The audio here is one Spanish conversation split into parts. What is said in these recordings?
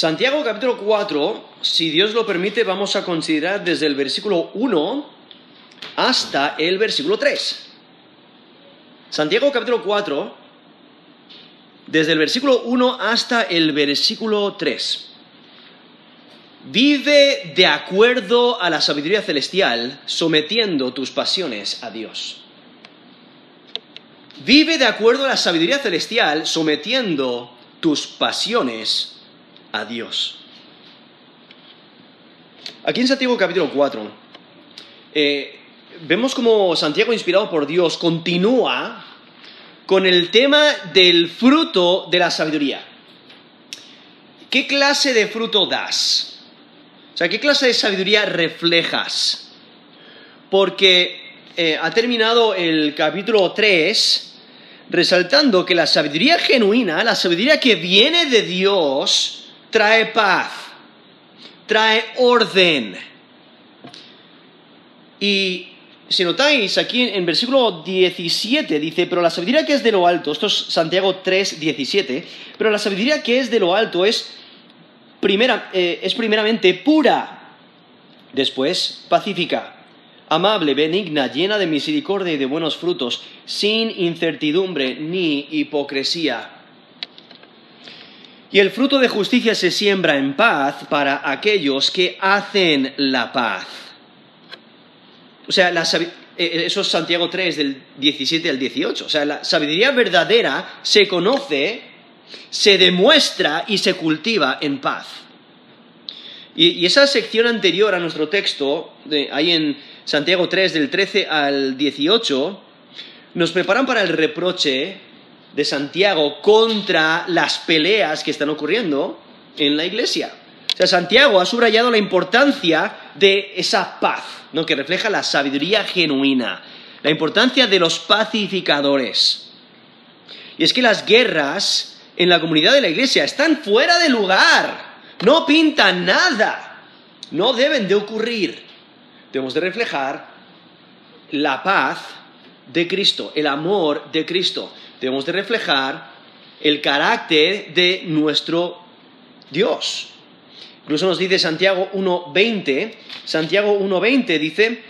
Santiago capítulo 4, si Dios lo permite, vamos a considerar desde el versículo 1 hasta el versículo 3. Santiago capítulo 4, desde el versículo 1 hasta el versículo 3. Vive de acuerdo a la sabiduría celestial, sometiendo tus pasiones a Dios. Vive de acuerdo a la sabiduría celestial, sometiendo tus pasiones a Dios. Aquí en Santiago capítulo 4, eh, vemos como Santiago, inspirado por Dios, continúa con el tema del fruto de la sabiduría. ¿Qué clase de fruto das? O sea, ¿qué clase de sabiduría reflejas? Porque eh, ha terminado el capítulo 3 resaltando que la sabiduría genuina, la sabiduría que viene de Dios, trae paz, trae orden. Y si notáis aquí en versículo 17 dice, pero la sabiduría que es de lo alto, esto es Santiago 3, 17, pero la sabiduría que es de lo alto es, primera, eh, es primeramente pura, después pacífica, amable, benigna, llena de misericordia y de buenos frutos, sin incertidumbre ni hipocresía. Y el fruto de justicia se siembra en paz para aquellos que hacen la paz. O sea, eh, eso es Santiago 3 del 17 al 18. O sea, la sabiduría verdadera se conoce, se demuestra y se cultiva en paz. Y, esa sección anterior a nuestro texto, ahí en Santiago 3 del 13 al 18, nos preparan para el reproche de Santiago contra las peleas que están ocurriendo en la iglesia. O sea, Santiago ha subrayado la importancia de esa paz, ¿no? que refleja la sabiduría genuina, la importancia de los pacificadores. Y es que las guerras en la comunidad de la iglesia están fuera de lugar, no pintan nada, no deben de ocurrir. Debemos de reflejar la paz de Cristo, el amor de Cristo debemos de reflejar el carácter de nuestro Dios. Incluso nos dice Santiago 1.20, Santiago 1.20 dice,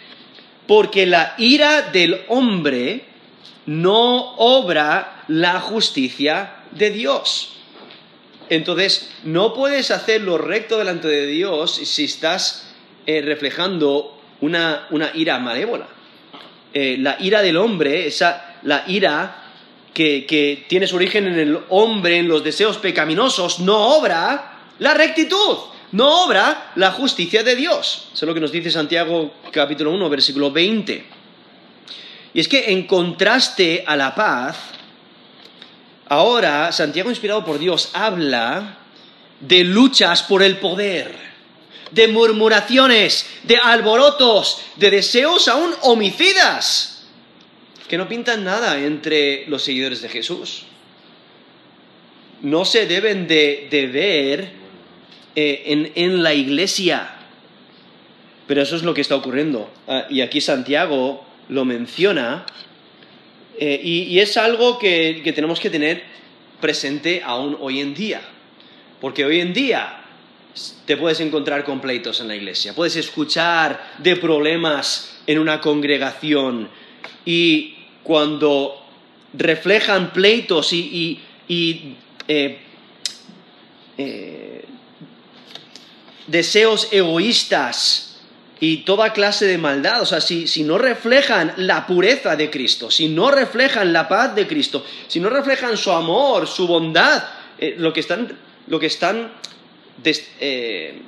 porque la ira del hombre no obra la justicia de Dios. Entonces, no puedes hacer lo recto delante de Dios si estás eh, reflejando una, ira malévola. Eh, la ira del hombre, esa, la ira que, tiene su origen en el hombre, en los deseos pecaminosos, no obra la rectitud, no obra la justicia de Dios. Eso es lo que nos dice Santiago capítulo 1, versículo 20. Y es que en contraste a la paz, ahora Santiago inspirado por Dios habla de luchas por el poder, de murmuraciones, de alborotos, de deseos aún homicidas que no pintan nada entre los seguidores de Jesús. No se deben de, ver eh, en, la iglesia. Pero eso es lo que está ocurriendo. Ah, y aquí Santiago lo menciona. Eh, y, es algo que, que tenemos que tener presente aún hoy en día. Porque hoy en día te puedes encontrar con pleitos en la iglesia, puedes escuchar de problemas en una congregación y cuando reflejan pleitos y, eh, eh, deseos egoístas y toda clase de maldad. O sea, si, no reflejan la pureza de Cristo, si no reflejan la paz de Cristo, si no reflejan su amor, su bondad, eh, lo que están, lo que están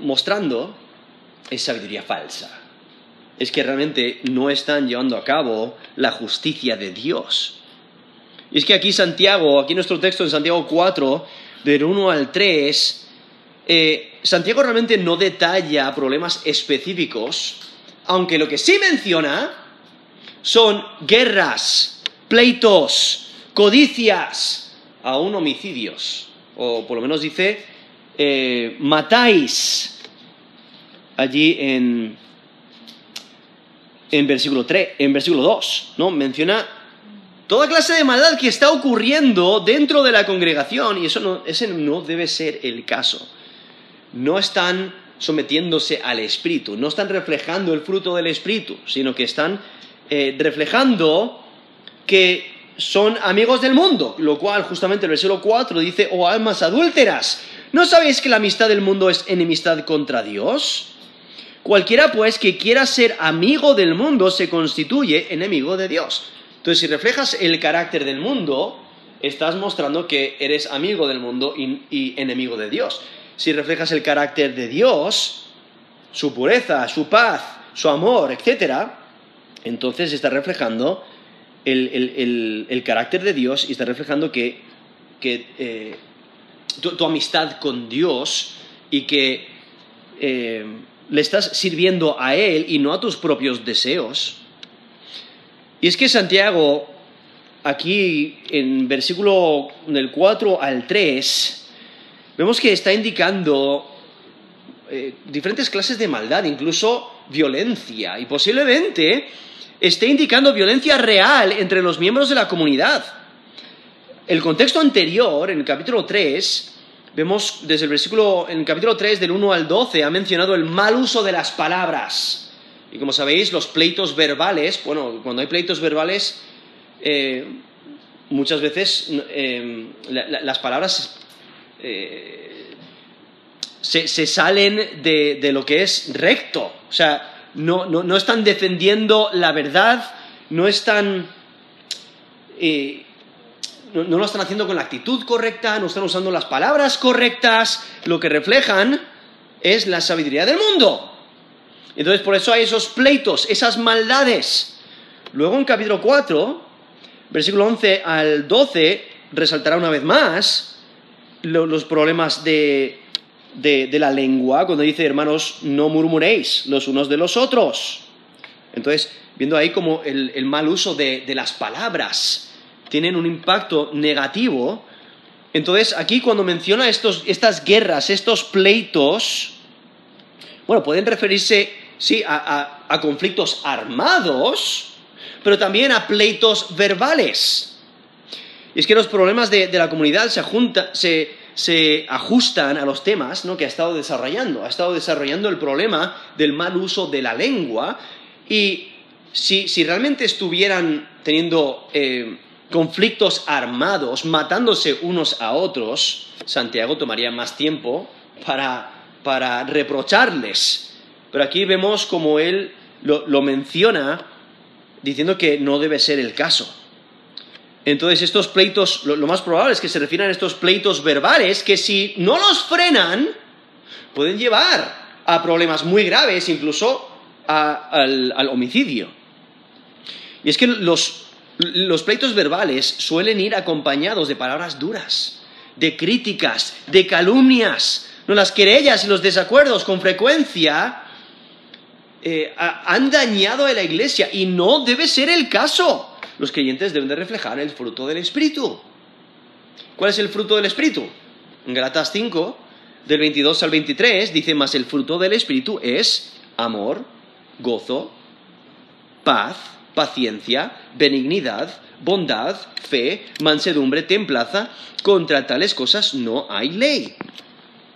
mostrando es sabiduría falsa es que realmente no están llevando a cabo la justicia de Dios. Y es que aquí Santiago, aquí nuestro texto en Santiago 4, del 1 al 3, eh, Santiago realmente no detalla problemas específicos, aunque lo que sí menciona son guerras, pleitos, codicias, aún homicidios, o por lo menos dice, eh, matáis allí en, en versículo 3, en versículo 2, ¿no? Menciona toda clase de maldad que está ocurriendo dentro de la congregación y eso no, ese no debe ser el caso. no están sometiéndose al Espíritu, no están reflejando el fruto del Espíritu, sino que están eh, reflejando que son amigos del mundo, lo cual justamente el versículo 4 dice, oh almas adúlteras, ¿no sabéis que la amistad del mundo es enemistad contra Dios? Cualquiera pues que quiera ser amigo del mundo se constituye enemigo de Dios. Entonces, si reflejas el carácter del mundo, estás mostrando que eres amigo del mundo y, enemigo de Dios. Si reflejas el carácter de Dios, su pureza, su paz, su amor, etc., entonces estás reflejando el, carácter de Dios y estás reflejando que, eh, tu, amistad con Dios y que eh, le estás sirviendo a Él y no a tus propios deseos. Y es que Santiago, aquí en versículo del 4 al 3, vemos que está indicando eh, diferentes clases de maldad, incluso violencia, y posiblemente esté indicando violencia real entre los miembros de la comunidad. El contexto anterior, en el capítulo 3, Vemos desde el versículo, en el capítulo 3, del 1 al 12, ha mencionado el mal uso de las palabras. Y como sabéis, los pleitos verbales, bueno, cuando hay pleitos verbales, eh, muchas veces eh, las palabras eh, se, salen de, lo que es recto. O sea, no, están defendiendo la verdad, no están no, lo están haciendo con la actitud correcta, no están usando las palabras correctas, lo que reflejan es la sabiduría del mundo. Entonces por eso hay esos pleitos, esas maldades. Luego en capítulo 4, versículo 11 al 12, resaltará una vez más los problemas de, la lengua, cuando dice, hermanos, no murmuréis los unos de los otros. Entonces, viendo ahí como el, mal uso de las palabras, tienen un impacto negativo. Entonces, aquí cuando menciona estas guerras, estos pleitos, bueno, pueden referirse, sí, a, conflictos armados, pero también a pleitos verbales. Y es que los problemas de, la comunidad se, ajustan a los temas que ha estado desarrollando. Ha estado desarrollando el problema del mal uso de la lengua y si, realmente estuvieran teniendo eh, conflictos armados, matándose unos a otros, Santiago tomaría más tiempo para, reprocharles. Pero aquí vemos como él lo, menciona diciendo que no debe ser el caso. Entonces estos pleitos, lo, más probable es que se refieran a estos pleitos verbales que si no los frenan, pueden llevar a problemas muy graves, incluso al, al homicidio. Y es que los, los pleitos verbales suelen ir acompañados de palabras duras, de críticas, de calumnias. No, las querellas y los desacuerdos con frecuencia eh, han dañado a la iglesia y no debe ser el caso. Los creyentes deben de reflejar el fruto del Espíritu. ¿Cuál es el fruto del Espíritu? En Galatas 5, del 22 al 23, dice más el fruto del Espíritu es amor, gozo, paz, paciencia, benignidad, bondad, fe, mansedumbre, templaza. Contra tales cosas no hay ley.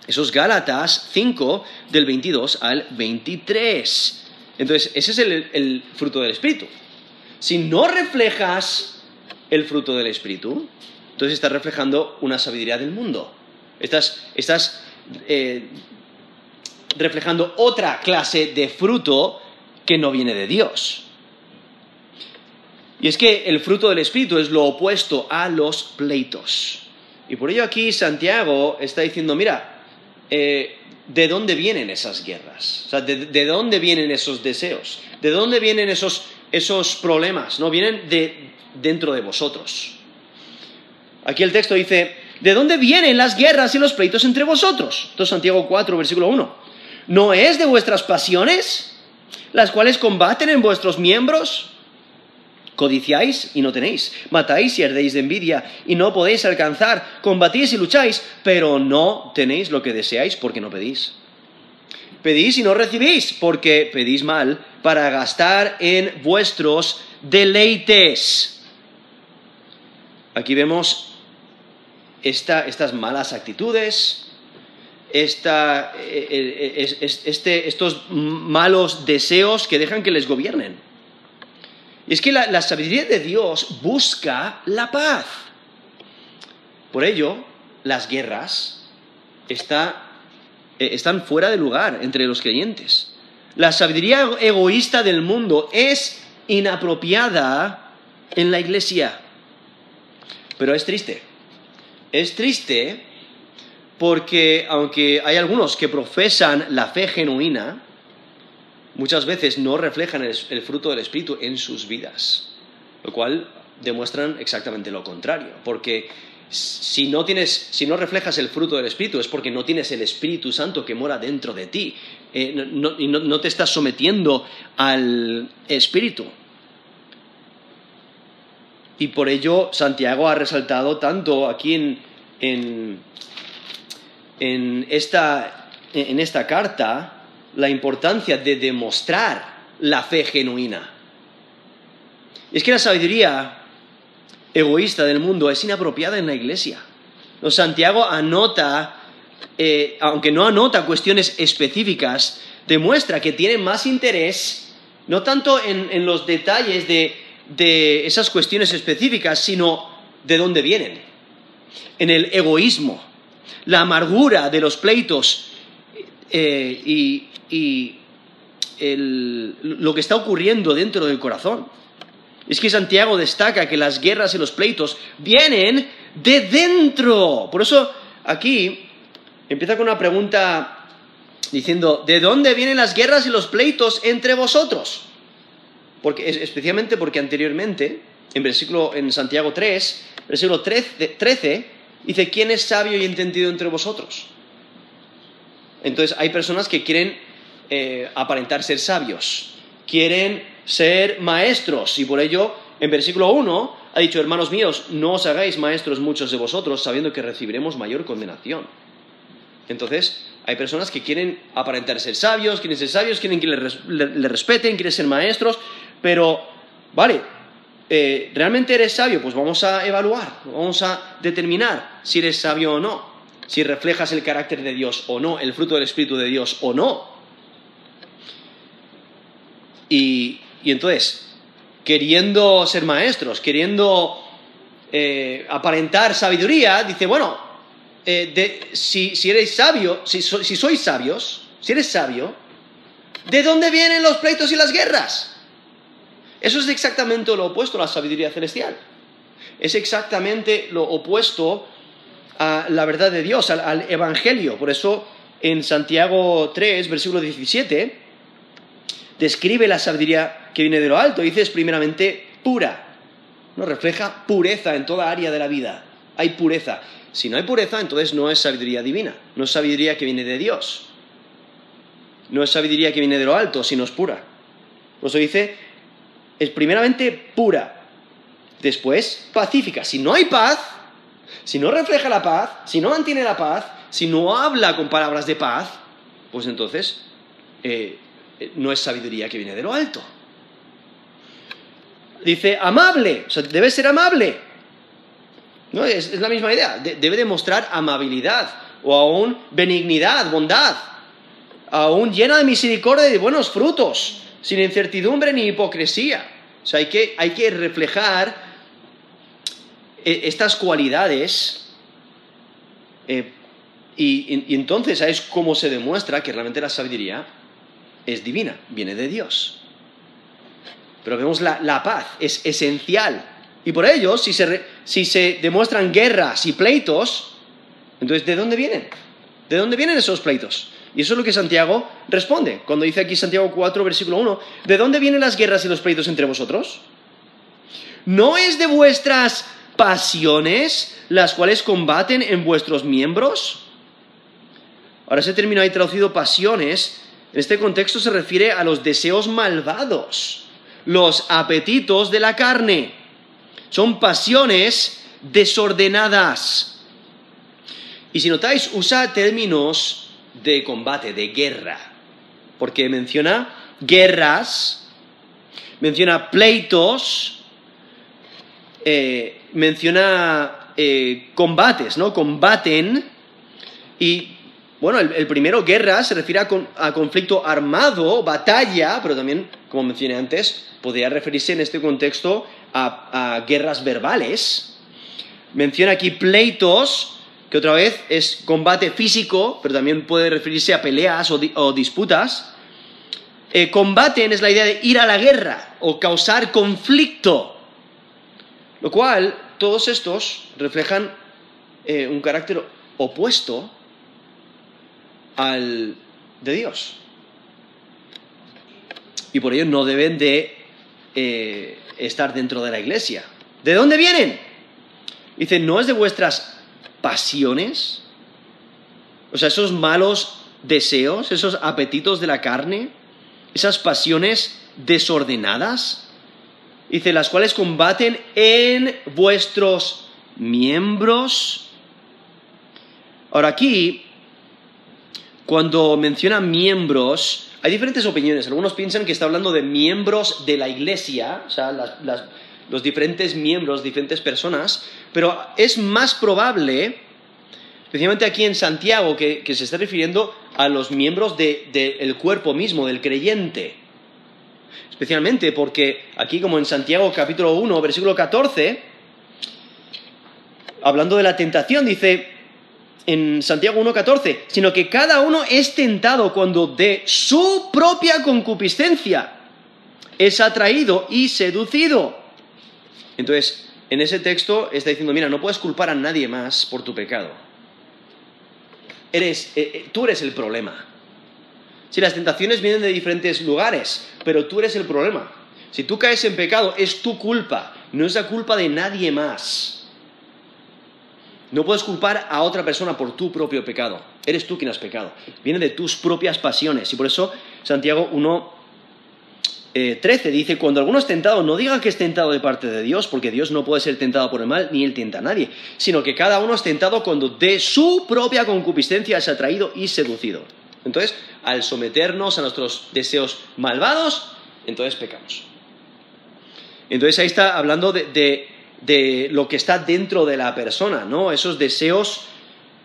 Esos Gálatas 5 del 22 al 23. Entonces, ese es el, fruto del Espíritu. Si no reflejas el fruto del Espíritu, entonces estás reflejando una sabiduría del mundo. Estás, estás eh, reflejando otra clase de fruto que no viene de Dios. Y es que el fruto del Espíritu es lo opuesto a los pleitos. Y por ello aquí Santiago está diciendo, mira, eh, ¿de dónde vienen esas guerras? O sea, ¿de, dónde vienen esos deseos? ¿De dónde vienen esos, esos problemas? No, vienen de dentro de vosotros. Aquí el texto dice, ¿de dónde vienen las guerras y los pleitos entre vosotros? Entonces Santiago 4, versículo 1. ¿No es de vuestras pasiones las cuales combaten en vuestros miembros? Codiciáis y no tenéis, matáis y ardéis de envidia y no podéis alcanzar, combatís y lucháis, pero no tenéis lo que deseáis porque no pedís. Pedís y no recibís porque pedís mal para gastar en vuestros deleites. Aquí vemos estas malas actitudes, esta, eh, eh, es- es- este- estos malos deseos que dejan que les gobiernen. Y es que la, sabiduría de Dios busca la paz. Por ello, las guerras eh, están fuera de lugar entre los creyentes. La sabiduría ego- egoísta del mundo es inapropiada en la iglesia. Pero es triste. Es triste porque aunque hay algunos que profesan la fe genuina, muchas veces no reflejan el, fruto del Espíritu en sus vidas, lo cual demuestran exactamente lo contrario, porque si no tienes, si no reflejas el fruto del Espíritu es porque no tienes el Espíritu Santo que mora dentro de ti eh, no te estás sometiendo al Espíritu. Y por ello Santiago ha resaltado tanto aquí en, en, en esta, en esta carta la importancia de demostrar la fe genuina. Es que la sabiduría egoísta del mundo es inapropiada en la iglesia. Santiago anota, eh, aunque no anota cuestiones específicas, demuestra que tiene más interés no tanto en, en los detalles de, de esas cuestiones específicas, sino de dónde vienen. En el egoísmo, la amargura de los pleitos eh, y, lo que está ocurriendo dentro del corazón. Es que Santiago destaca que las guerras y los pleitos vienen de dentro. Por eso aquí empieza con una pregunta diciendo, ¿de dónde vienen las guerras y los pleitos entre vosotros? Porque, es- especialmente porque anteriormente, en, versículo, en Santiago 3, versículo 13, 13, dice, ¿quién es sabio y entendido entre vosotros? Entonces hay personas que quieren eh, aparentar ser sabios, quieren ser maestros y por ello en versículo 1 ha dicho, hermanos míos, no os hagáis maestros muchos de vosotros sabiendo que recibiremos mayor condenación. Entonces hay personas que quieren aparentar ser sabios, quieren ser sabios, quieren que le, res- le- le respeten, quieren ser maestros, pero, vale, eh, ¿realmente eres sabio? Pues vamos a evaluar, vamos a determinar si eres sabio o no, si reflejas el carácter de Dios o no, el fruto del Espíritu de Dios o no. Y, y entonces, queriendo ser maestros, queriendo eh, aparentar sabiduría, dice, bueno, eh, si, si eres sabio, si, si sois sabios, si eres sabio, ¿de dónde vienen los pleitos y las guerras? Eso es exactamente lo opuesto a la sabiduría celestial. Es exactamente lo opuesto a la verdad de Dios, al, Evangelio. Por eso en Santiago 3, versículo 17, describe la sabiduría que viene de lo alto. Dice es primeramente pura. No refleja pureza en toda área de la vida. Hay pureza. Si no hay pureza, entonces no es sabiduría divina. No es sabiduría que viene de Dios. No es sabiduría que viene de lo alto, sino es pura. Por eso dice, es primeramente pura. Después, pacífica. Si no hay paz, si no refleja la paz, si no mantiene la paz, si no habla con palabras de paz, pues entonces eh, eh, no es sabiduría que viene de lo alto. Dice amable, o sea, debe ser amable. ¿No? Es, la misma idea, de- debe demostrar amabilidad o aún benignidad, bondad, aún llena de misericordia y de buenos frutos, sin incertidumbre ni hipocresía. O sea, hay que, hay que reflejar estas cualidades eh, y, entonces es cómo se demuestra que realmente la sabiduría es divina, viene de Dios. Pero vemos la, la paz, es esencial. Y por ello, si se, si se demuestran guerras y pleitos, entonces ¿de dónde vienen? ¿De dónde vienen esos pleitos? Y eso es lo que Santiago responde. Cuando dice aquí Santiago 4, versículo 1, ¿de dónde vienen las guerras y los pleitos entre vosotros? ¿No es de vuestras pasiones las cuales combaten en vuestros miembros? Ahora ese término ahí traducido pasiones, en este contexto se refiere a los deseos malvados, los apetitos de la carne. Son pasiones desordenadas. Y si notáis, usa términos de combate, de guerra, porque menciona guerras, menciona pleitos, eh, menciona eh, combates, ¿no? Combaten y bueno, el, primero, guerra, se refiere a, conflicto armado, batalla, pero también, como mencioné antes, podría referirse en este contexto a, guerras verbales. Menciona aquí pleitos, que otra vez es combate físico, pero también puede referirse a peleas o, disputas. Eh, combaten es la idea de ir a la guerra o causar conflicto, lo cual todos estos reflejan eh, un carácter opuesto al de Dios. Y por ello no deben de eh, estar dentro de la iglesia. ¿De dónde vienen? Dice, ¿no es de vuestras pasiones? O sea, esos malos deseos, esos apetitos de la carne, esas pasiones desordenadas, dice, las cuales combaten en vuestros miembros. Ahora aquí cuando menciona miembros, hay diferentes opiniones. Algunos piensan que está hablando de miembros de la iglesia, o sea, los diferentes miembros, diferentes personas, pero es más probable, especialmente aquí en Santiago, que, se está refiriendo a los miembros del cuerpo mismo, del creyente. Especialmente porque aquí, como en Santiago capítulo 1, versículo 14, hablando de la tentación, dice, en Santiago 1.14, sino que cada uno es tentado cuando de su propia concupiscencia es atraído y seducido. Entonces, en ese texto está diciendo, mira, no puedes culpar a nadie más por tu pecado. Eres, eh, eh, tú eres el problema. Si las tentaciones vienen de diferentes lugares, pero tú eres el problema. Si tú caes en pecado, es tu culpa, no es la culpa de nadie más. No puedes culpar a otra persona por tu propio pecado. Eres tú quien has pecado. Viene de tus propias pasiones. Y por eso Santiago 1, 13 eh, dice, cuando alguno es tentado, no diga que es tentado de parte de Dios, porque Dios no puede ser tentado por el mal, ni él tienta a nadie, sino que cada uno es tentado cuando de su propia concupiscencia es atraído y seducido. Entonces, al someternos a nuestros deseos malvados, entonces pecamos. Entonces ahí está hablando de de lo que está dentro de la persona, ¿no? Esos deseos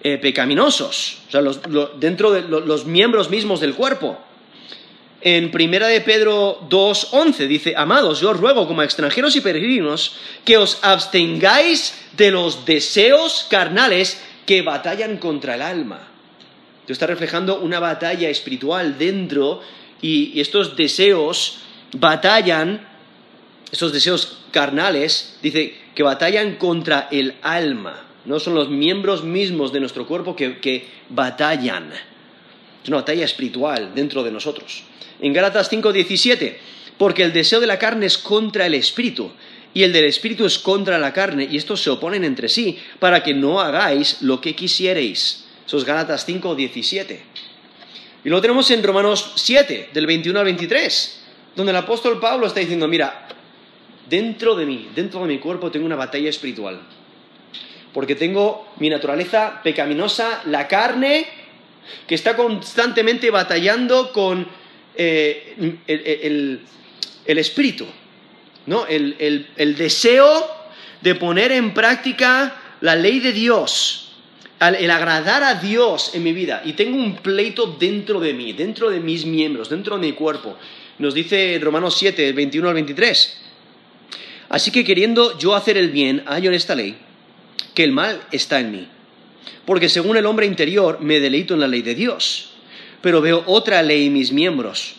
eh, pecaminosos, o sea, dentro de los miembros mismos del cuerpo. En Primera de Pedro 2.11 dice, amados, yo os ruego como extranjeros y peregrinos que os abstengáis de los deseos carnales que batallan contra el alma. Está reflejando una batalla espiritual dentro y estos deseos batallan, estos deseos carnales, dice, que batallan contra el alma. No son los miembros mismos de nuestro cuerpo que, batallan. Es una batalla espiritual dentro de nosotros. En Gálatas 5:17, porque el deseo de la carne es contra el espíritu y el del espíritu es contra la carne y estos se oponen entre sí para que no hagáis lo que quisierais. Eso es Gálatas 5:17. Y lo tenemos en Romanos 7, del 21 al 23, donde el apóstol Pablo está diciendo, mira, dentro de mí, dentro de mi cuerpo tengo una batalla espiritual. Porque tengo mi naturaleza pecaminosa, la carne, que está constantemente batallando con eh, el, espíritu, ¿no? El, el deseo de poner en práctica la ley de Dios, el agradar a Dios en mi vida. Y tengo un pleito dentro de mí, dentro de mis miembros, dentro de mi cuerpo. Nos dice Romanos 7, 21 al 23. Así que queriendo yo hacer el bien, hallo en esta ley que el mal está en mí. Porque según el hombre interior me deleito en la ley de Dios, pero veo otra ley en mis miembros,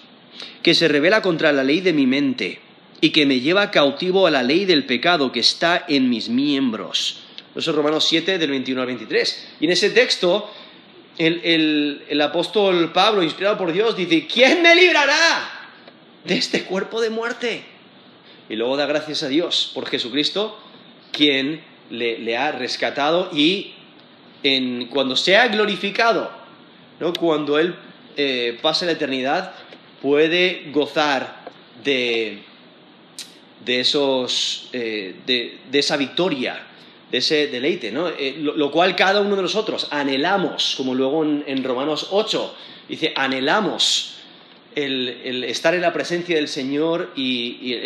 que se revela contra la ley de mi mente y que me lleva cautivo a la ley del pecado que está en mis miembros. Eso es Romanos 7 del 21 al 23. Y en ese texto el, el apóstol Pablo, inspirado por Dios, dice, ¿quién me librará de este cuerpo de muerte? y luego da gracias a Dios por Jesucristo, quien le, ha rescatado y en, cuando sea glorificado, ¿no? cuando Él eh, pase la eternidad, puede gozar de, de, esos, eh, de, esa victoria, de ese deleite, ¿no? Eh, lo, cual cada uno de nosotros anhelamos, como luego en, Romanos 8 dice, anhelamos el, estar en la presencia del Señor y,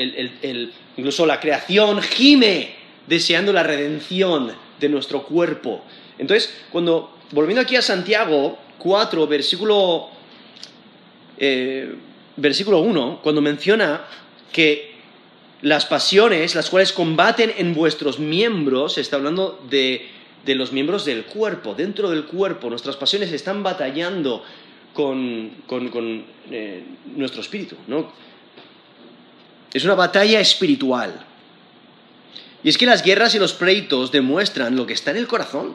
incluso la creación gime deseando la redención de nuestro cuerpo. Entonces, cuando, volviendo aquí a Santiago, 4, versículo, eh, versículo 1, cuando menciona que las pasiones, las cuales combaten en vuestros miembros, está hablando de, los miembros del cuerpo, dentro del cuerpo, nuestras pasiones están batallando con, eh, nuestro espíritu, ¿no? Es una batalla espiritual. Y es que las guerras y los pleitos demuestran lo que está en el corazón.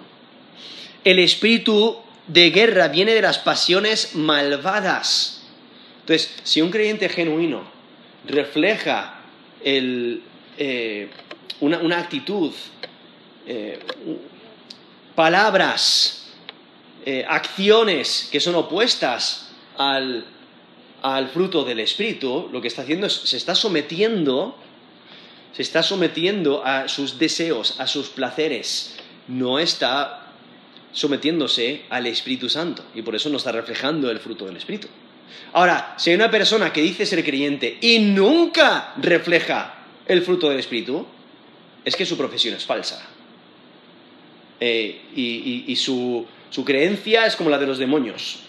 El espíritu de guerra viene de las pasiones malvadas. Entonces, si un creyente genuino refleja eh, una, actitud, eh, palabras, eh, acciones que son opuestas al, al fruto del Espíritu, lo que está haciendo es, se está sometiendo, se está sometiendo a sus deseos, a sus placeres, no está sometiéndose al Espíritu Santo y por eso no está reflejando el fruto del Espíritu. Ahora, si hay una persona que dice ser creyente y nunca refleja el fruto del Espíritu, es que su profesión es falsa. Eh, y, su, creencia es como la de los demonios.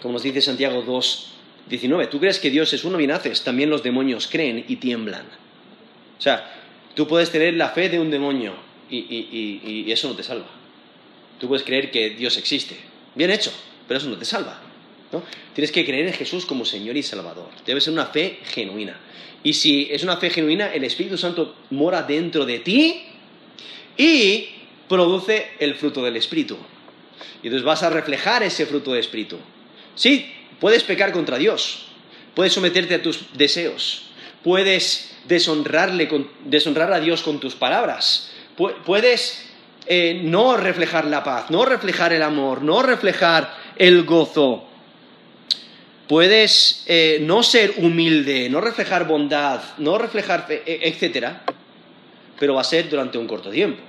Como nos dice Santiago 2, 19. Tú crees que Dios es uno, bien haces. También los demonios creen y tiemblan. O sea, tú puedes tener la fe de un demonio y eso no te salva. Tú puedes creer que Dios existe. Bien hecho, pero eso no te salva. Tienes que creer en Jesús como Señor y Salvador. Debe ser una fe genuina. Y si es una fe genuina, el Espíritu Santo mora dentro de ti y produce el fruto del Espíritu. Y entonces vas a reflejar ese fruto del Espíritu. Sí, puedes pecar contra Dios, puedes someterte a tus deseos, puedes deshonrarle deshonrar a Dios con tus palabras, puedes eh, no reflejar la paz, no reflejar el amor, no reflejar el gozo, puedes eh, no ser humilde, no reflejar bondad, no reflejar, e, etcétera, pero va a ser durante un corto tiempo.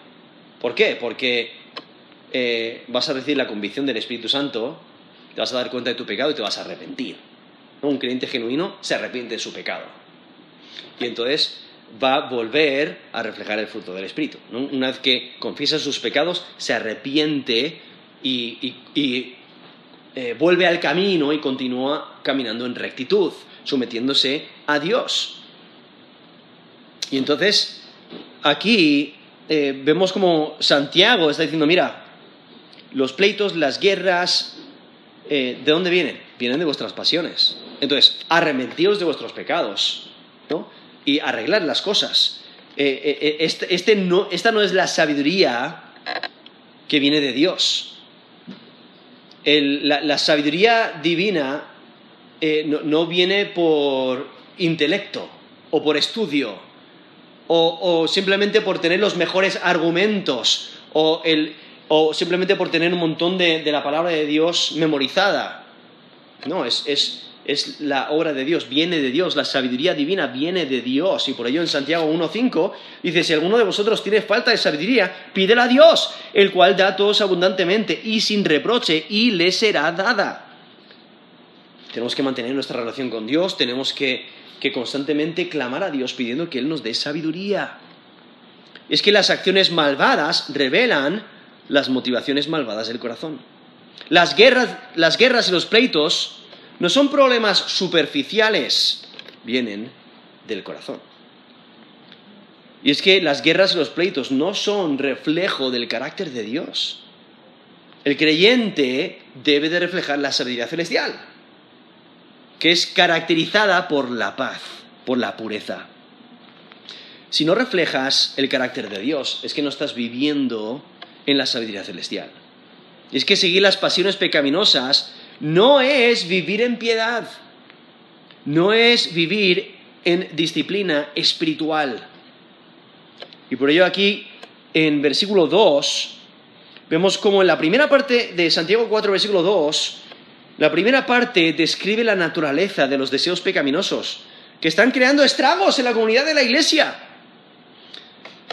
¿Por qué? Porque eh, vas a recibir la convicción del Espíritu Santo, te vas a dar cuenta de tu pecado y te vas a arrepentir. Un creyente genuino se arrepiente de su pecado. Y entonces va a volver a reflejar el fruto del Espíritu. Una vez que confiesa sus pecados, se arrepiente y eh, vuelve al camino y continúa caminando en rectitud, sometiéndose a Dios. Y entonces, aquí eh, vemos como Santiago está diciendo, mira, los pleitos, las guerras, eh, ¿de dónde vienen? Vienen de vuestras pasiones. Entonces, arrepentíos de vuestros pecados, ¿no? Y arreglar las cosas. Este, este no, esta no es la sabiduría que viene de Dios la, sabiduría divina eh, no, viene por intelecto o por estudio o, simplemente por tener los mejores argumentos o, simplemente por tener un montón de, de, la palabra de Dios memorizada. No, es, es la obra de Dios, viene de Dios, la sabiduría divina viene de Dios. Y por ello en Santiago 1.5 dice, si alguno de vosotros tiene falta de sabiduría, pídela a Dios, el cual da a todos abundantemente y sin reproche, y le será dada. Tenemos que mantener nuestra relación con Dios, tenemos que, que constantemente clamar a Dios pidiendo que Él nos dé sabiduría. Es que las acciones malvadas revelan las motivaciones malvadas del corazón. Las guerras, las guerras y los pleitos no son problemas superficiales, vienen del corazón. Y es que las guerras y los pleitos no son reflejo del carácter de Dios. El creyente debe de reflejar la sabiduría celestial, que es caracterizada por la paz, por la pureza. Si no reflejas el carácter de Dios, es que no estás viviendo en la sabiduría celestial. Y es que seguir las pasiones pecaminosas no es vivir en piedad, no es vivir en disciplina espiritual. Y por ello aquí, en versículo 2, vemos como en la primera parte de Santiago 4, versículo 2, la primera parte describe la naturaleza de los deseos pecaminosos, que están creando estragos en la comunidad de la iglesia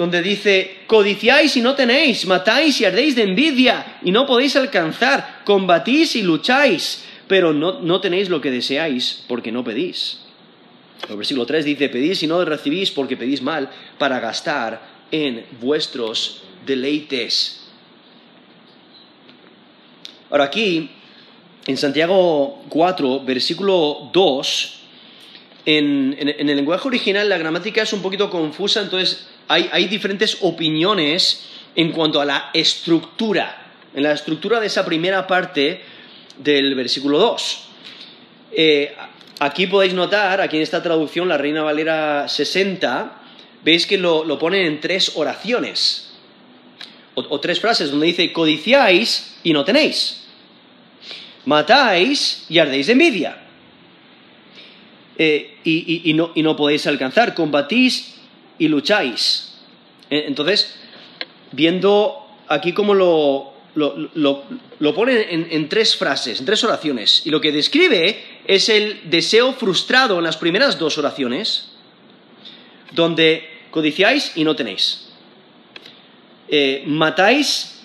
donde dice, codiciáis y no tenéis, matáis y ardéis de envidia y no podéis alcanzar, combatís y lucháis, pero no, tenéis lo que deseáis porque no pedís. El versículo 3 dice, pedís y no recibís porque pedís mal para gastar en vuestros deleites. Ahora aquí en Santiago 4, versículo 2, en, el lenguaje original la gramática es un poquito confusa, entonces hay, diferentes opiniones en cuanto a la estructura, en la estructura de esa primera parte del versículo 2. Eh, aquí podéis notar, aquí en esta traducción, la Reina Valera 60, veis que lo, lo ponen en tres oraciones, o tres frases, donde dice, codiciáis y no tenéis, matáis y ardéis de envidia eh, y, no, podéis alcanzar, combatís y lucháis. Eh, entonces, viendo aquí cómo lo, lo, pone en, tres frases, en tres oraciones, y lo que describe es el deseo frustrado en las primeras dos oraciones, donde codiciáis y no tenéis. Eh, matáis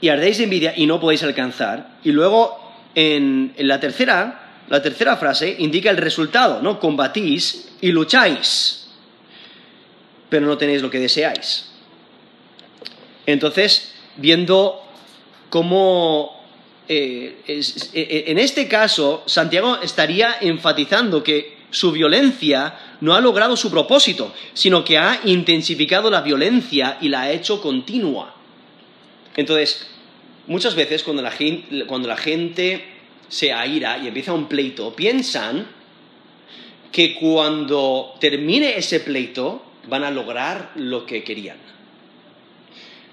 y ardéis de envidia y no podéis alcanzar. Y luego, en la tercera, la tercera frase indica el resultado, ¿no? Combatís y lucháis, pero no tenéis lo que deseáis. Entonces, viendo cómo eh, e, e, en este caso Santiago estaría enfatizando que su violencia no ha logrado su propósito, sino que ha intensificado la violencia y la ha hecho continua. Entonces, muchas veces cuando la gente, cuando la gente se aira y empieza un pleito, piensan que cuando termine ese pleito van a lograr lo que querían.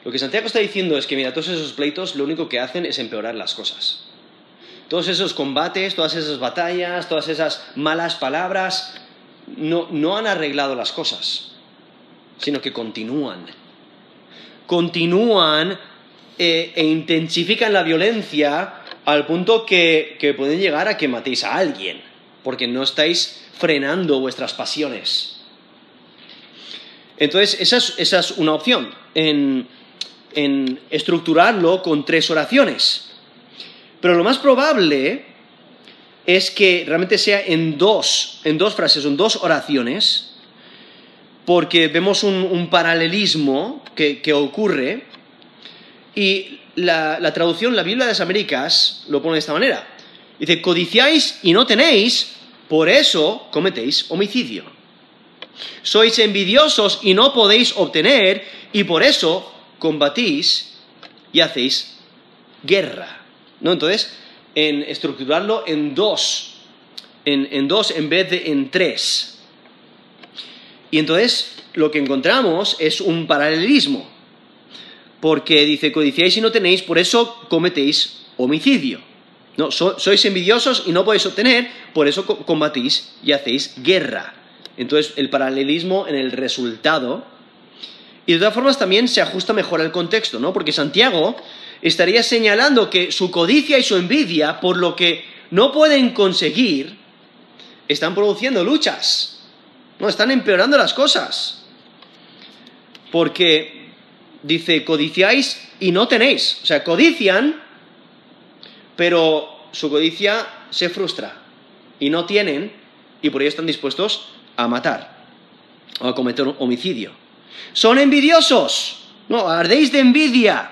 Lo que Santiago está diciendo es que, mira, todos esos pleitos lo único que hacen es empeorar las cosas. Todos esos combates, todas esas batallas, todas esas malas palabras, no, no han arreglado las cosas, sino que continúan. Continúan eh, e intensifican la violencia al punto que, pueden llegar a que matéis a alguien, porque no estáis frenando vuestras pasiones. Entonces, esa es, una opción, en, estructurarlo con tres oraciones. Pero lo más probable es que realmente sea en dos, en dos frases, en dos oraciones, porque vemos un, paralelismo que, que ocurre y la, traducción, la Biblia de las Américas, lo pone de esta manera. Dice, codiciáis y no tenéis, por eso cometéis homicidio. Sois envidiosos y no podéis obtener, y por eso combatís y hacéis guerra. ¿No? Entonces, en estructurarlo en dos, en, en dos en vez de en tres. Y entonces lo que encontramos es un paralelismo porque dice, codiciáis y no tenéis, por eso cometéis homicidio. No, sois envidiosos y no podéis obtener, por eso combatís y hacéis guerra. Entonces, el paralelismo en el resultado. Y de todas formas también se ajusta mejor al contexto, ¿no? Porque Santiago estaría señalando que su codicia y su envidia, por lo que no pueden conseguir, están produciendo luchas. No, están empeorando las cosas. Porque dice, codiciáis y no tenéis. O sea, codician, pero su codicia se frustra y no tienen y por ello están dispuestos a matar o a cometer un homicidio. Son envidiosos, no, ardéis de envidia.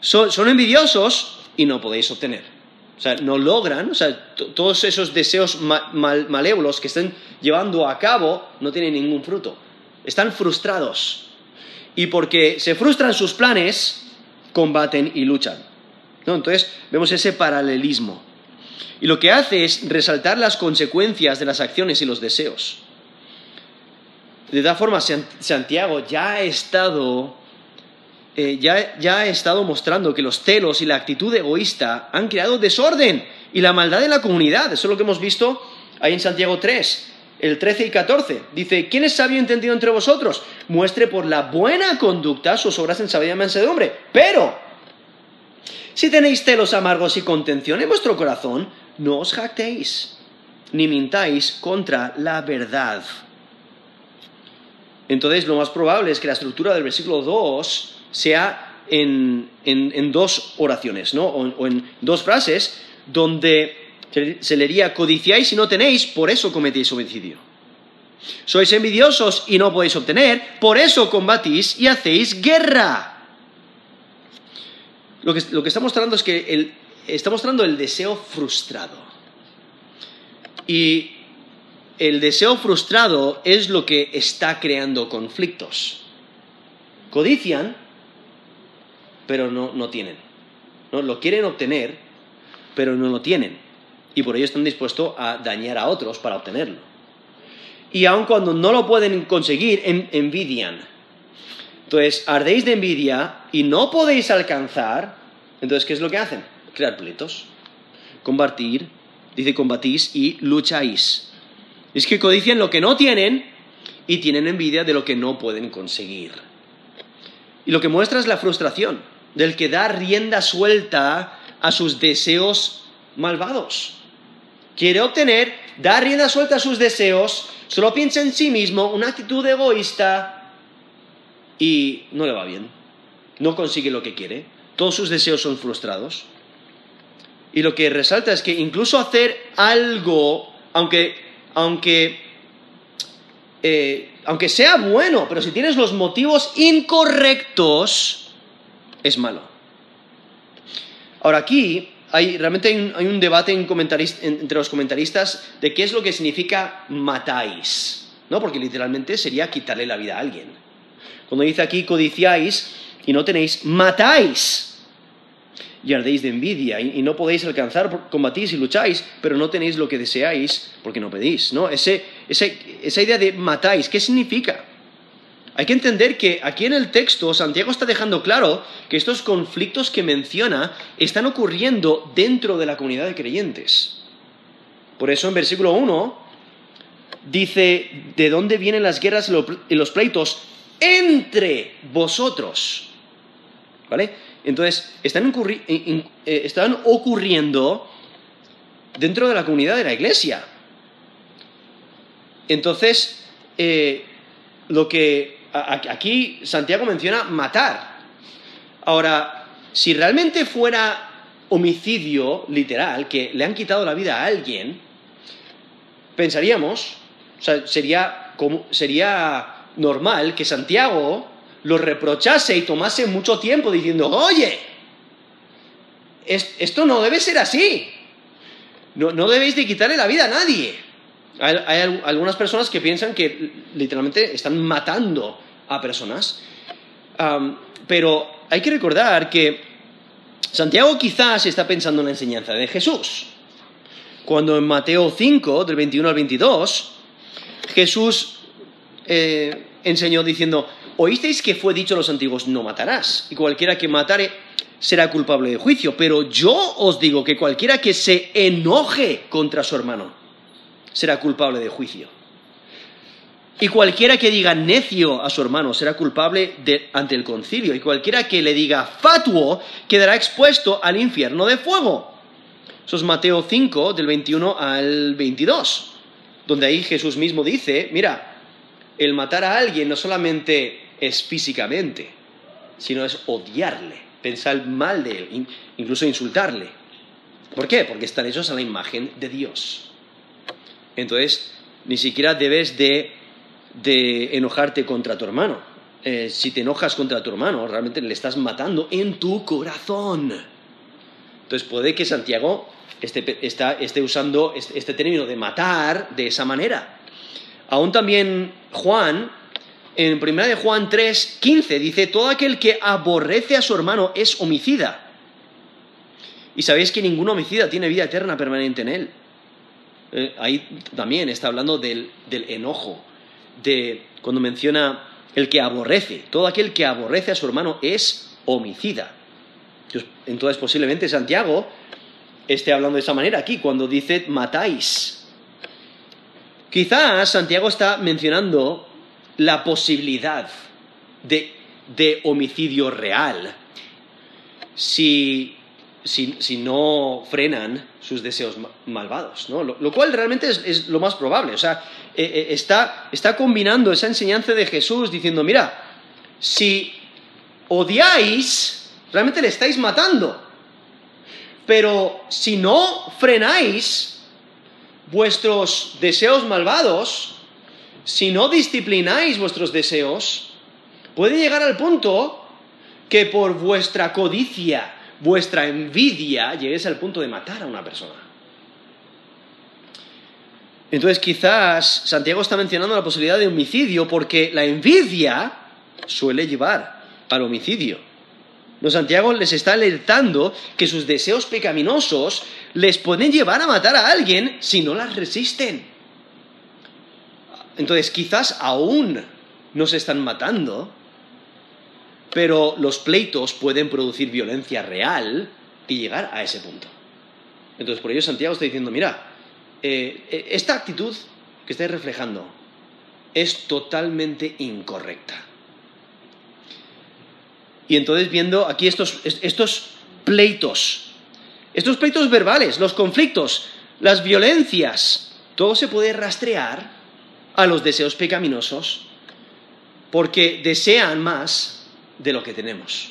Son, envidiosos y no podéis obtener. O sea, no logran, o sea, todos esos deseos malévolos que están llevando a cabo no tienen ningún fruto. Están frustrados y porque se frustran sus planes, combaten y luchan. Entonces vemos ese paralelismo. Y lo que hace es resaltar las consecuencias de las acciones y los deseos. De tal forma, Santiago ya ha estado, eh, ya, ya ha estado mostrando que los celos y la actitud egoísta han creado desorden y la maldad en la comunidad. Eso es lo que hemos visto ahí en Santiago 3 el 13 y 14. Dice, ¿quién es sabio entendido entre vosotros? Muestre por la buena conducta sus obras en sabiduría y mansedumbre. Pero, si tenéis celos amargos y contención en vuestro corazón, no os jactéis, ni mintáis contra la verdad. Entonces, lo más probable es que la estructura del versículo 2 sea en, dos oraciones, ¿no? o en dos frases, donde se leería, codiciáis y no tenéis, por eso cometéis homicidio. Sois envidiosos y no podéis obtener, por eso combatís y hacéis guerra. Lo que, está mostrando es que está mostrando el deseo frustrado. Y el deseo frustrado es lo que está creando conflictos. Codician, pero no, no tienen. ¿no? Lo quieren obtener, pero no lo tienen. Y por ello están dispuestos a dañar a otros para obtenerlo. Y aun cuando no lo pueden conseguir, envidian. Entonces, ardéis de envidia y no podéis alcanzar. Entonces, ¿qué es lo que hacen? Crear pleitos. Combatir, dice combatís y lucháis. Es que codician lo que no tienen y tienen envidia de lo que no pueden conseguir. Y lo que muestra es la frustración del que da rienda suelta a sus deseos malvados. Quiere obtener, da rienda suelta a sus deseos, solo piensa en sí mismo, una actitud egoísta y no le va bien. No consigue lo que quiere. Todos sus deseos son frustrados. Y lo que resalta es que incluso hacer algo, aunque, aunque, eh, aunque sea bueno, pero si tienes los motivos incorrectos, es malo. Ahora aquí hay, realmente hay un, debate entre los comentaristas de qué es lo que significa matáis, ¿no? Porque literalmente sería quitarle la vida a alguien. Cuando dice aquí codiciáis y no tenéis, matáis y ardéis de envidia y, no podéis alcanzar, combatís y lucháis, pero no tenéis lo que deseáis porque no pedís, ¿no? esa idea de matáis, ¿qué significa? Hay que entender que aquí en el texto Santiago está dejando claro que estos conflictos que menciona están ocurriendo dentro de la comunidad de creyentes. Por eso en versículo 1 dice, ¿de dónde vienen las guerras y los pleitos entre vosotros? ¿Vale? Entonces, están, eh, están ocurriendo dentro de la comunidad de la iglesia. Entonces, eh, lo que aquí Santiago menciona matar. Ahora, si realmente fuera homicidio literal, que le han quitado la vida a alguien, pensaríamos, o sea, sería, como, sería normal que Santiago lo reprochase y tomase mucho tiempo diciendo, oye, esto no debe ser así. No, no debéis de quitarle la vida a nadie. Hay, algunas personas que piensan que literalmente están matando a personas, pero hay que recordar que Santiago quizás está pensando en la enseñanza de Jesús. Cuando en Mateo 5, del 21 al 22, Jesús eh, enseñó diciendo, oísteis que fue dicho a los antiguos, no matarás, y cualquiera que matare será culpable de juicio, pero yo os digo que cualquiera que se enoje contra su hermano, será culpable de juicio. Y cualquiera que diga necio a su hermano será culpable ante el concilio. Y cualquiera que le diga fatuo quedará expuesto al infierno de fuego. Eso es Mateo 5, del 21 al 22, donde ahí Jesús mismo dice, mira, el matar a alguien no solamente es físicamente, sino es odiarle, pensar mal de él, incluso insultarle. ¿Por qué? Porque están hechos a la imagen de Dios. Entonces, ni siquiera debes de, enojarte contra tu hermano. Eh, si te enojas contra tu hermano, realmente le estás matando en tu corazón. Entonces puede que Santiago esté, esté usando este, este, término de matar de esa manera. Aún también Juan, en 1 de Juan 3, 15, dice, todo aquel que aborrece a su hermano es homicida. Y sabéis que ningún homicida tiene vida eterna permanente en él. Eh, ahí también está hablando del, enojo, de cuando menciona el que aborrece. Todo aquel que aborrece a su hermano es homicida. Entonces posiblemente Santiago esté hablando de esa manera aquí, cuando dice matáis. Quizás Santiago está mencionando la posibilidad de, de homicidio real si si, no frenan sus deseos malvados, ¿no? Lo, cual realmente es, lo más probable. O sea, eh, eh, está, está combinando esa enseñanza de Jesús diciendo, mira, si odiáis, realmente le estáis matando. Pero si no frenáis vuestros deseos malvados, si no disciplináis vuestros deseos, puede llegar al punto que por vuestra codicia, vuestra envidia lleguéis al punto de matar a una persona. Entonces quizás Santiago está mencionando la posibilidad de homicidio porque la envidia suele llevar al homicidio. No, Santiago les está alertando que sus deseos pecaminosos les pueden llevar a matar a alguien si no las resisten. Entonces quizás aún no se están matando, pero los pleitos pueden producir violencia real y llegar a ese punto. Entonces por ello Santiago está diciendo, mira, eh, eh, esta actitud que estáis reflejando es totalmente incorrecta. Y entonces viendo aquí estos, estos pleitos, estos pleitos verbales, los conflictos, las violencias, todo se puede rastrear a los deseos pecaminosos porque desean más de lo que tenemos.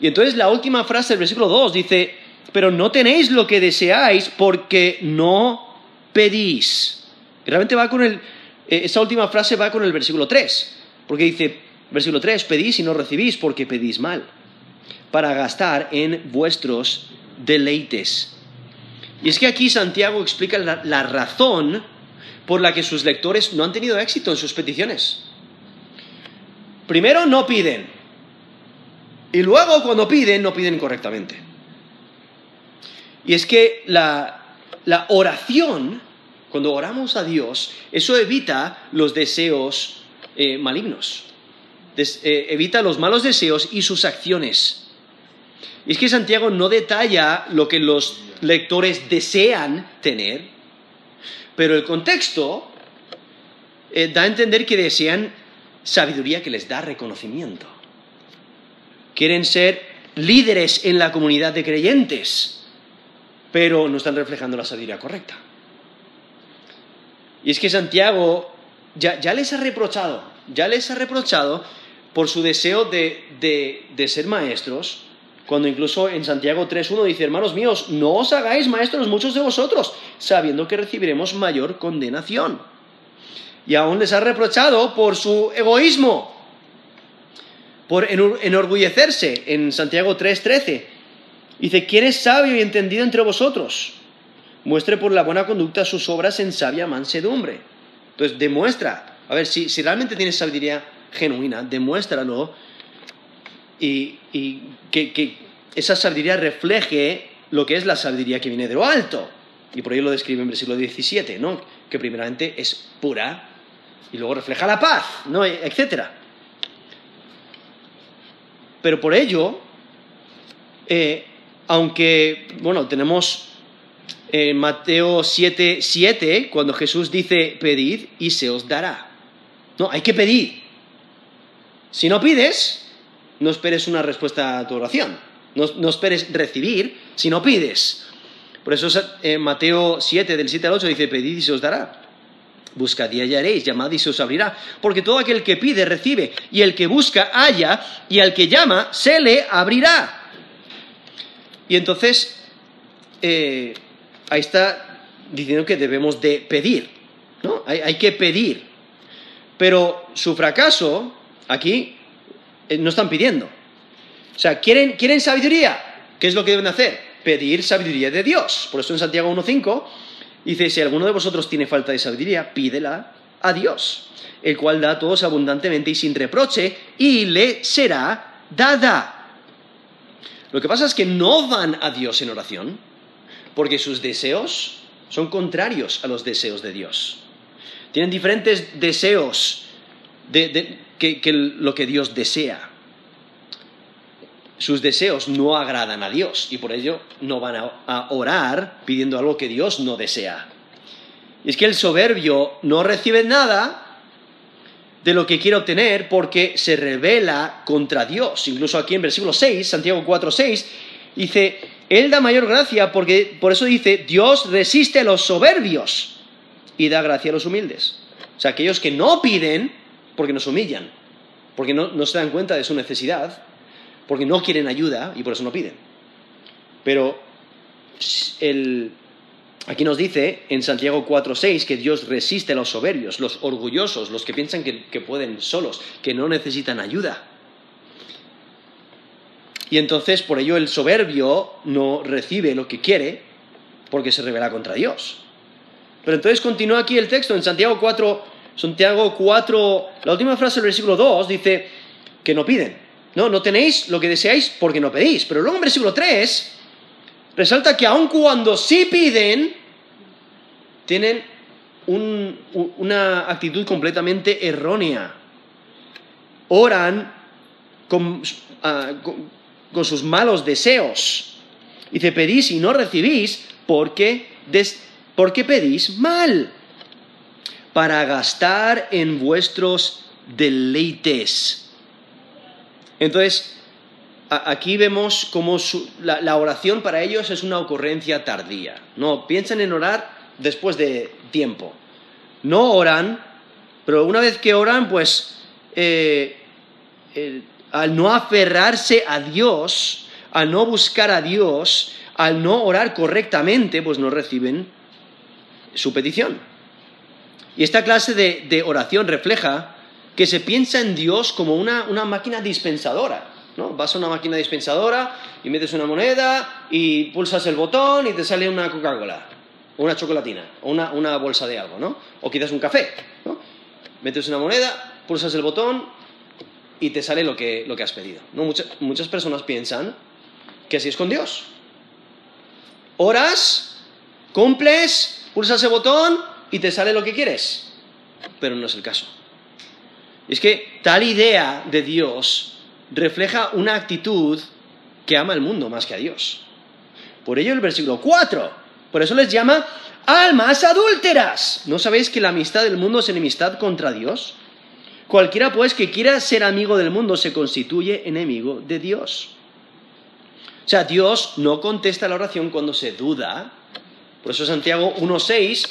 Y entonces la última frase del versículo 2 dice, pero no tenéis lo que deseáis porque no pedís. Realmente va con el, eh, esa última frase va con el versículo 3, porque dice, versículo 3, pedís y no recibís porque pedís mal, para gastar en vuestros deleites. Y es que aquí Santiago explica la razón por la que sus lectores no han tenido éxito en sus peticiones. Primero no piden. Y luego cuando piden, no piden correctamente. Y es que la, oración, cuando oramos a Dios, eso evita los deseos eh, malignos. Eh, evita los malos deseos y sus acciones. Y es que Santiago no detalla lo que los lectores desean tener, pero el contexto eh, da a entender que desean sabiduría que les da reconocimiento. Quieren ser líderes en la comunidad de creyentes, pero no están reflejando la sabiduría correcta. Y es que Santiago ya, les ha reprochado, ya les ha reprochado por su deseo de, de ser maestros, cuando incluso en Santiago 3.1 dice, hermanos míos, no os hagáis maestros muchos de vosotros, sabiendo que recibiremos mayor condenación y aún les ha reprochado por su egoísmo, por enorgullecerse en Santiago 3:13. Dice, ¿quién es sabio y entendido entre vosotros? Muestre por la buena conducta sus obras en sabia mansedumbre. Entonces, demuestra, a ver, si, realmente tienes sabiduría genuina, demuéstralo y, que, esa sabiduría refleje lo que es la sabiduría que viene de lo alto. Y por ello lo describe en versículo 17, ¿no? Que primeramente es pura, y luego refleja la paz, ¿no? etcétera. Pero por ello, eh, aunque, bueno, tenemos en Mateo 7, 7, cuando Jesús dice, pedid y se os dará. No, hay que pedir. Si no pides, no esperes una respuesta a tu oración. No, esperes recibir si no pides. Por eso Mateo 7, del 7 al 8, dice, pedid y se os dará. Buscad y hallaréis, llamad y se os abrirá. Porque todo aquel que pide recibe, y el que busca halla, y al que llama se le abrirá. Y entonces, eh, ahí está diciendo que debemos de pedir, ¿no? Hay, que pedir. Pero su fracaso, aquí, no están pidiendo. O sea, ¿quieren, ¿quieren sabiduría? ¿Qué es lo que deben hacer? Pedir sabiduría de Dios. Por eso en Santiago 1.5 Dice, si alguno de vosotros tiene falta de sabiduría, pídela a Dios, el cual da a todos abundantemente y sin reproche, y le será dada. Lo que pasa es que no van a Dios en oración, porque sus deseos son contrarios a los deseos de Dios. Tienen diferentes deseos de, que lo que Dios desea sus deseos no agradan a Dios y por ello no van a, orar pidiendo algo que Dios no desea. Y es que el soberbio no recibe nada de lo que quiere obtener porque se revela contra Dios. Incluso aquí en versículo 6, Santiago 4, 6, dice, Él da mayor gracia porque, por eso dice, Dios resiste a los soberbios y da gracia a los humildes. O sea, aquellos que no piden porque nos humillan, porque no se dan cuenta de su necesidad, porque no quieren ayuda y por eso no piden. Pero aquí nos dice en Santiago 4.6 que Dios resiste a los soberbios, los orgullosos, los que piensan que, pueden solos, que no necesitan ayuda. Y entonces por ello el soberbio no recibe lo que quiere porque se revela contra Dios. Pero entonces continúa aquí el texto en Santiago 4, Santiago 4, la última frase del versículo 2 dice que no piden. No, no tenéis lo que deseáis porque no pedís. Pero luego en versículo 3 resalta que aun cuando sí piden, tienen una actitud completamente errónea. Oran ah, con, sus malos deseos. Dice, pedís y no recibís porque, porque pedís mal, para gastar en vuestros deleites. Entonces, aquí vemos cómo la, oración para ellos es una ocurrencia tardía. No, piensan en orar después de tiempo. No oran, pero una vez que oran, pues eh, al no aferrarse a Dios, al no buscar a Dios, al no orar correctamente, pues no reciben su petición. Y esta clase de, oración refleja que se piensa en Dios como una, una máquina dispensadora. ¿no? Vas a una máquina dispensadora y metes una moneda y pulsas el botón y te sale una Coca-Cola una chocolatina, o una, bolsa de algo, ¿no? O quizás un café, ¿no? Metes una moneda, pulsas el botón y te sale lo que, has pedido. ¿no? Muchas, muchas personas piensan que así es con Dios. Oras, cumples, pulsas el botón y te sale lo que quieres. Pero no es el caso. Es que tal idea de Dios refleja una actitud que ama al mundo más que a Dios. Por ello el versículo 4 por eso les llama almas adúlteras. ¿No sabéis que la amistad del mundo es enemistad contra Dios? Cualquiera pues que quiera ser amigo del mundo se constituye enemigo de Dios. O sea, Dios no contesta la oración cuando se duda. Por eso Santiago 1.6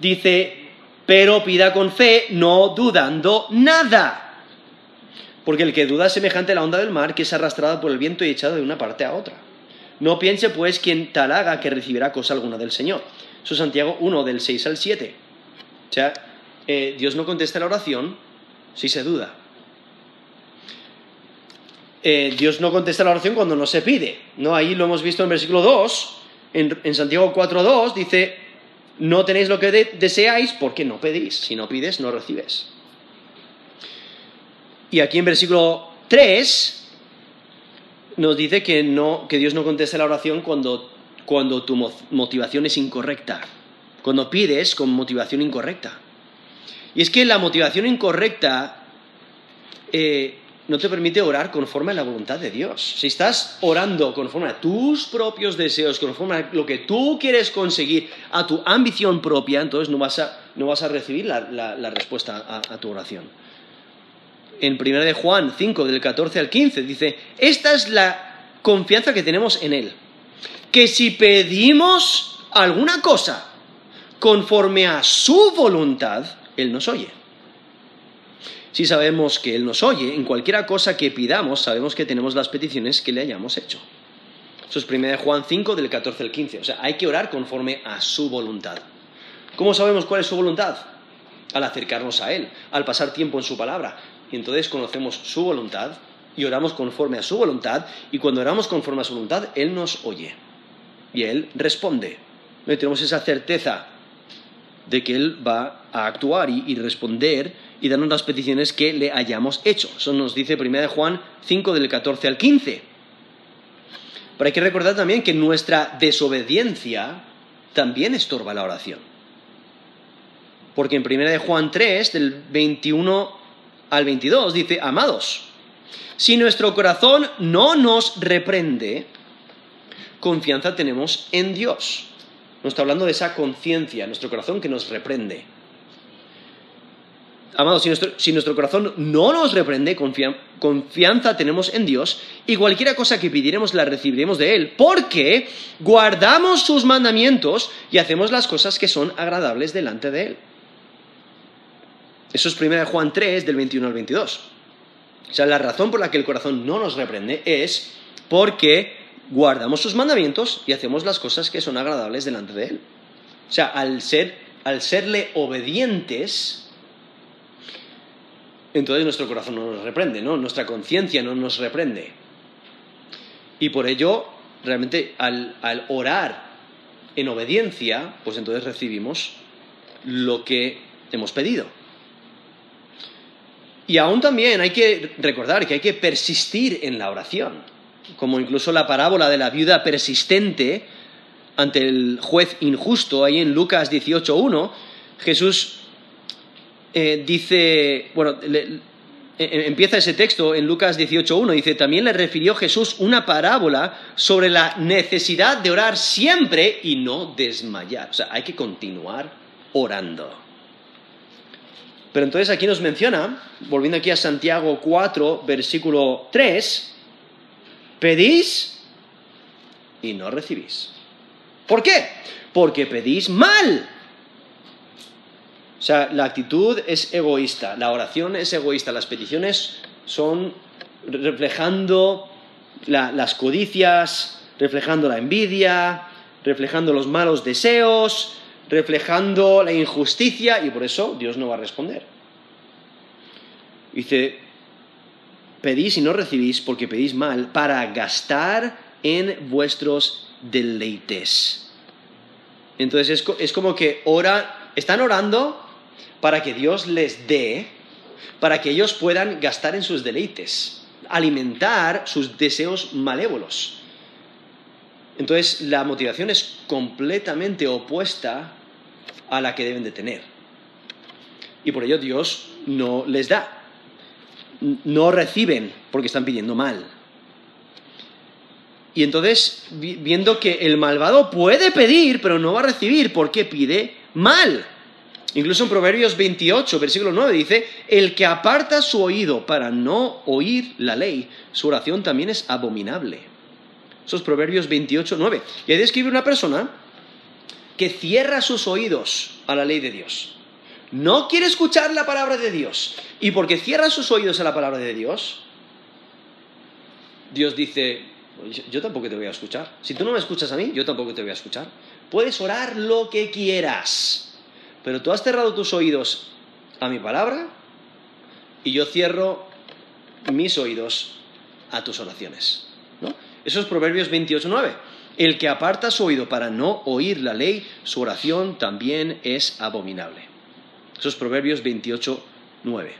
dice, pero pida con fe, no dudando nada. Porque el que duda es semejante a la onda del mar que es arrastrada por el viento y echada de una parte a otra. No piense pues quien tal haga que recibirá cosa alguna del Señor. Eso es Santiago 1, del 6 al 7. O sea, eh, Dios no contesta la oración si se duda. Eh, Dios no contesta la oración cuando no se pide. ¿no? Ahí lo hemos visto en versículo 2, en, en Santiago 4, 2, dice, no tenéis lo que deseáis porque no pedís. Si no pides, no recibes. Y aquí en versículo 3 nos dice que, no, que Dios no contesta la oración cuando, cuando tu motivación es incorrecta, cuando pides con motivación incorrecta. Y es que la motivación incorrecta eh, no te permite orar conforme a la voluntad de Dios. Si estás orando conforme a tus propios deseos, conforme a lo que tú quieres conseguir, a tu ambición propia, entonces no vas a, no vas a recibir la, respuesta a, tu oración en 1 de Juan 5, del 14 al 15, dice, esta es la confianza que tenemos en Él, que si pedimos alguna cosa conforme a su voluntad, Él nos oye. Si sabemos que Él nos oye, en cualquiera cosa que pidamos, sabemos que tenemos las peticiones que le hayamos hecho. Eso es 1 de Juan 5, del 14 al 15. O sea, hay que orar conforme a su voluntad. ¿Cómo sabemos cuál es su voluntad? Al acercarnos a Él, al pasar tiempo en su palabra, y entonces conocemos su voluntad y oramos conforme a su voluntad y cuando oramos conforme a su voluntad, Él nos oye y Él responde. Y tenemos esa certeza de que Él va a actuar y, responder y darnos las peticiones que le hayamos hecho. Eso nos dice 1 Juan 5 del 14 al 15. Pero hay que recordar también que nuestra desobediencia también estorba la oración. Porque en 1 Juan 3, del 21 al 22 dice, amados, si nuestro corazón no nos reprende, confianza tenemos en Dios. No está hablando de esa conciencia, nuestro corazón que nos reprende. Amados, si nuestro, corazón no nos reprende, confianza tenemos en Dios y cualquier cosa que pidiéramos la recibiremos de Él, porque guardamos sus mandamientos y hacemos las cosas que son agradables delante de Él. Eso es 1 Juan 3, del 21 al 22. O sea, la razón por la que el corazón no nos reprende es porque guardamos sus mandamientos y hacemos las cosas que son agradables delante de Él. O sea, al, ser, al serle obedientes, entonces nuestro corazón no nos reprende, ¿no? Nuestra conciencia no nos reprende. Y por ello, realmente, al, al orar en obediencia, pues entonces recibimos lo que hemos pedido. Y aún también hay que recordar que hay que persistir en la oración, como incluso la parábola de la viuda persistente ante el juez injusto, ahí en Lucas 18.1, Jesús eh, dice, bueno, e, e, empieza ese texto en Lucas 18.1, dice, también le refirió Jesús una parábola sobre la necesidad de orar siempre y no desmayar. O sea, hay que continuar orando. Pero entonces aquí nos menciona, volviendo aquí a Santiago 4, versículo 3, pedís y no recibís. ¿Por qué? Porque pedís mal. O sea, la actitud es egoísta, la oración es egoísta, las peticiones son reflejando las codicias, reflejando la envidia, reflejando los malos deseos, reflejando la injusticia y por eso Dios no va a responder. Dice, pedís y no recibís porque pedís mal para gastar en vuestros deleites. Entonces es, como que ora, están orando para que Dios les dé, para que ellos puedan gastar en sus deleites, alimentar sus deseos malévolos. Entonces la motivación es completamente opuesta a la que deben de tener. Y por ello Dios no les da. No reciben porque están pidiendo mal. Y entonces, viendo que el malvado puede pedir, pero no va a recibir porque pide mal. Incluso en Proverbios 28, versículo 9 dice, el que aparta su oído para no oír la ley, su oración también es abominable. Esos Proverbios 28, 9. Y ahí describe una persona que cierra sus oídos a la ley de Dios. No quiere escuchar la palabra de Dios. Y porque cierra sus oídos a la palabra de Dios, Dios dice, yo tampoco te voy a escuchar. Si tú no me escuchas a mí, yo tampoco te voy a escuchar. Puedes orar lo que quieras, pero tú has cerrado tus oídos a mi palabra y yo cierro mis oídos a tus oraciones. ¿no? Eso es Proverbios 28.9. El que aparta su oído para no oír la ley, su oración también es abominable. Eso es Proverbios 28, 9.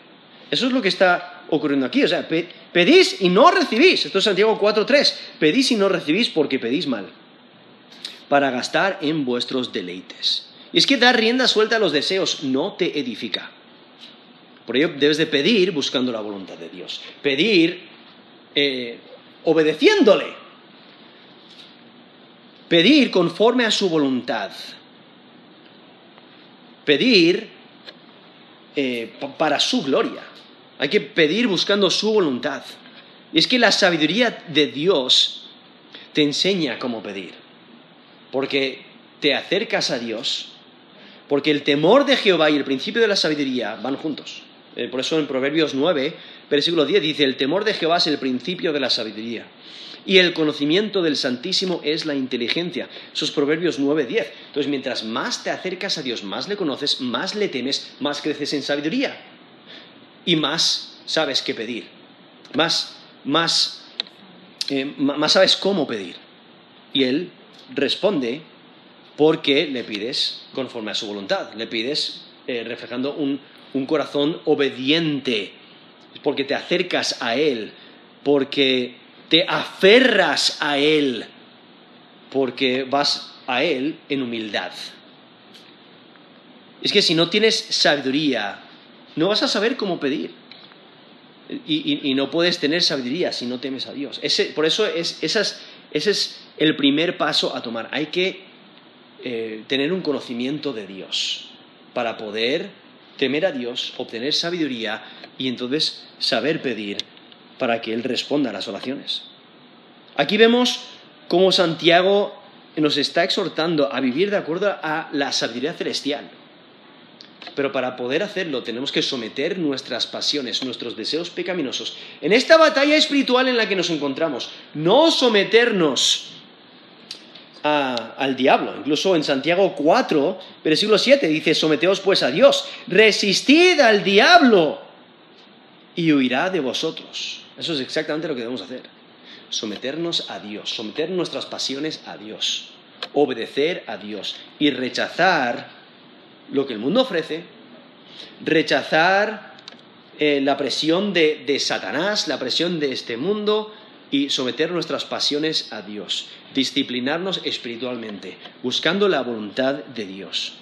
Eso es lo que está ocurriendo aquí. O sea, pedís y no recibís. Esto es Santiago 4, 3. Pedís y no recibís porque pedís mal. Para gastar en vuestros deleites. Y es que dar rienda suelta a los deseos no te edifica. Por ello debes de pedir buscando la voluntad de Dios. Pedir eh, obedeciéndole Pedir conforme a su voluntad. Pedir eh, para su gloria. Hay que pedir buscando su voluntad. Y es que la sabiduría de Dios te enseña cómo pedir. Porque te acercas a Dios. Porque el temor de Jehová y el principio de la sabiduría van juntos. Eh, por eso en Proverbios 9, versículo 10 dice, el temor de Jehová es el principio de la sabiduría y el conocimiento del Santísimo es la inteligencia. Esos Proverbios 9, 10. Entonces, mientras más te acercas a Dios, más le conoces, más le temes, más creces en sabiduría. Y más sabes qué pedir. Más, más, eh, más sabes cómo pedir. Y Él responde porque le pides conforme a su voluntad. Le pides eh, reflejando un, un corazón obediente. Porque te acercas a Él. Porque te aferras a Él porque vas a Él en humildad. Es que si no tienes sabiduría, no vas a saber cómo pedir. Y, no puedes tener sabiduría si no temes a Dios. por eso es, ese es el primer paso a tomar. Hay que eh, tener un conocimiento de Dios para poder temer a Dios, obtener sabiduría y entonces saber pedir para que Él responda a las oraciones. Aquí vemos cómo Santiago nos está exhortando a vivir de acuerdo a la sabiduría celestial. Pero para poder hacerlo tenemos que someter nuestras pasiones, nuestros deseos pecaminosos, en esta batalla espiritual en la que nos encontramos. No someternos al diablo. Incluso en Santiago 4, versículo 7 dice, someteos pues a Dios, resistid al diablo y huirá de vosotros. Eso es exactamente lo que debemos hacer. someternos a Dios, someter nuestras pasiones a Dios, obedecer a Dios y rechazar lo que el mundo ofrece, rechazar eh, la presión de, de Satanás, la presión de este mundo y someter nuestras pasiones a Dios, disciplinarnos espiritualmente, buscando la voluntad de Dios.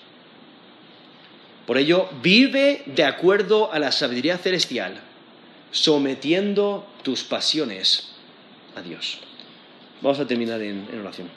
Por ello, vive de acuerdo a la sabiduría celestial, sometiendo tus pasiones a Dios. Vamos a terminar en, oración.